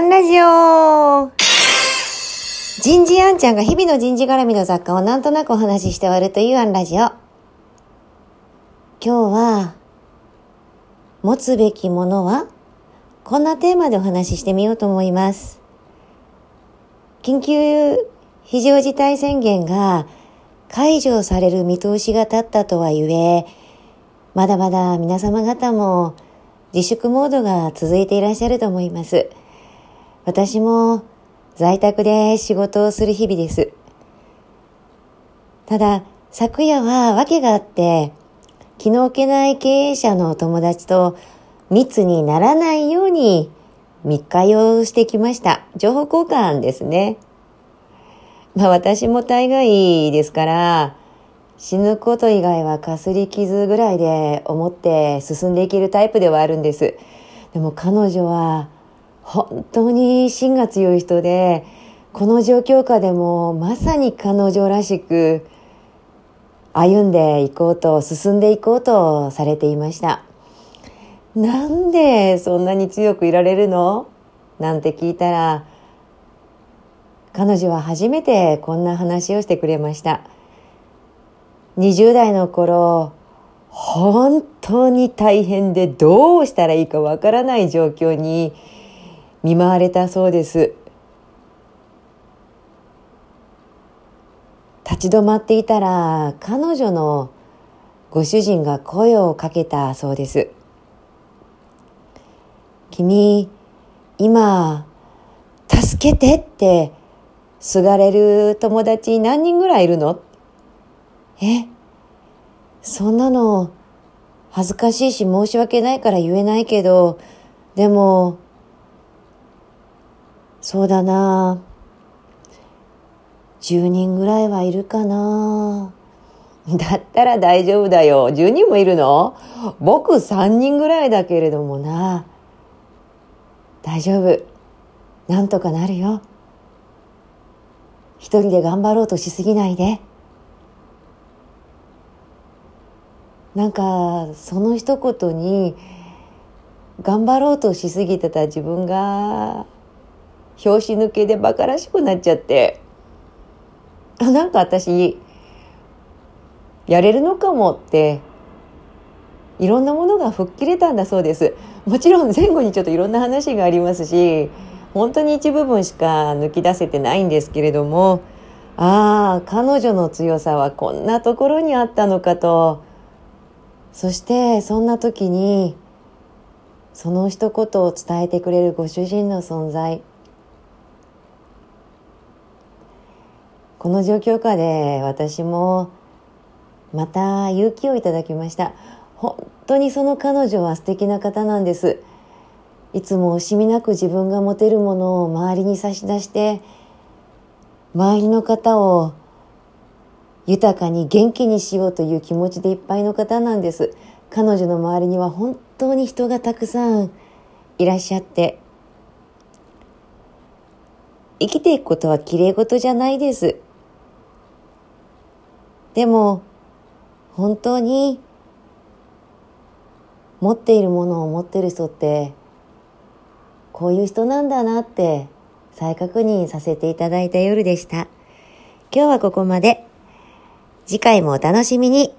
ンラジオ人事アンちゃんが日々の人事絡みの雑貨をなんとなくお話しして終わるというアンラジオ。今日は、持つべきものはこんなテーマでお話ししてみようと思います。緊急非常事態宣言が解除される見通しが立ったとはゆえ、まだまだ皆様方も自粛モードが続いていらっしゃると思います。私も在宅で仕事をする日々です。ただ、昨夜は訳があって、気の置けない経営者の友達と密にならないように密会をしてきました。情報交換ですね。まあ私も大概ですから、死ぬこと以外はかすり傷ぐらいで思って進んでいけるタイプではあるんです。でも彼女は本当に芯が強い人で、この状況下でもまさに彼女らしく歩んでいこうと、進んでいこうとされていました。なんでそんなに強くいられるの？なんて聞いたら、彼女は初めてこんな話をしてくれました。20代の頃、本当に大変でどうしたらいいかわからない状況に見舞われたそうです。立ち止まっていたら彼女のご主人が声をかけたそうです君今助けてってすがれる友達何人ぐらいいるの？え？そんなの恥ずかしいし申し訳ないから言えないけどでもそうだな10人ぐらいはいるかなだったら大丈夫だよ。10人もいるの？僕3人ぐらいだけれどもな。大丈夫。なんとかなるよ。一人で頑張ろうとしすぎないで。なんか、その一言に、頑張ろうとしすぎてた自分が拍子抜けでバカらしくなっちゃって。あなんか私やれるのかもっていろんなものが吹っ切れたんだそうです。もちろん前後にちょっといろんな話がありますし本当に一部分しか抜き出せてないんですけれどもああ彼女の強さはこんなところにあったのかと。そしてそんな時にその一言を伝えてくれるご主人の存在。この状況下で私もまた勇気をいただきました。本当にその彼女は素敵な方なんです。いつも惜しみなく自分が持てるものを周りに差し出して周りの方を豊かに元気にしようという気持ちでいっぱいの方なんです。彼女の周りには本当に人がたくさんいらっしゃって生きていくことは綺麗事じゃないです。でも本当に持っているものを持ってる人ってこういう人なんだなって再確認させていただいた夜でした。今日はここまで。次回もお楽しみに。